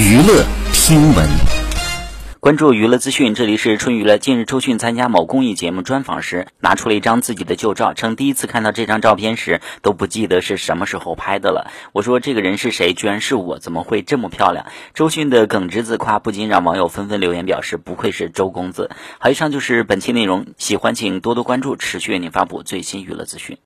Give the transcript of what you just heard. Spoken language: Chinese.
娱乐新闻。关注娱乐资讯这里是春娱乐近日周迅参加某公益节目专访时拿出了一张自己的旧照称第一次看到这张照片时都不记得是什么时候拍的了。我说这个人是谁居然是我怎么会这么漂亮？周迅的耿直自夸不禁让网友纷纷留言表示不愧是周公子好以上就是本期内容喜欢请多多关注持续为您发布最新娱乐资讯。